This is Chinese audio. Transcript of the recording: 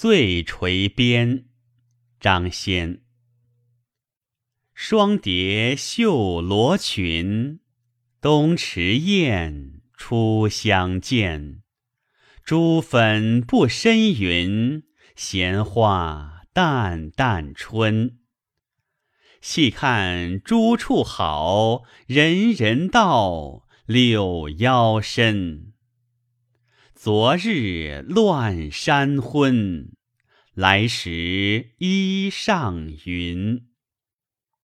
醉垂鞭，张先。双蝶绣罗裙，东池燕初相见。珠粉不深云，闲话淡淡春。细看朱处好，人人道柳腰深。昨日乱山昏，来时依上云。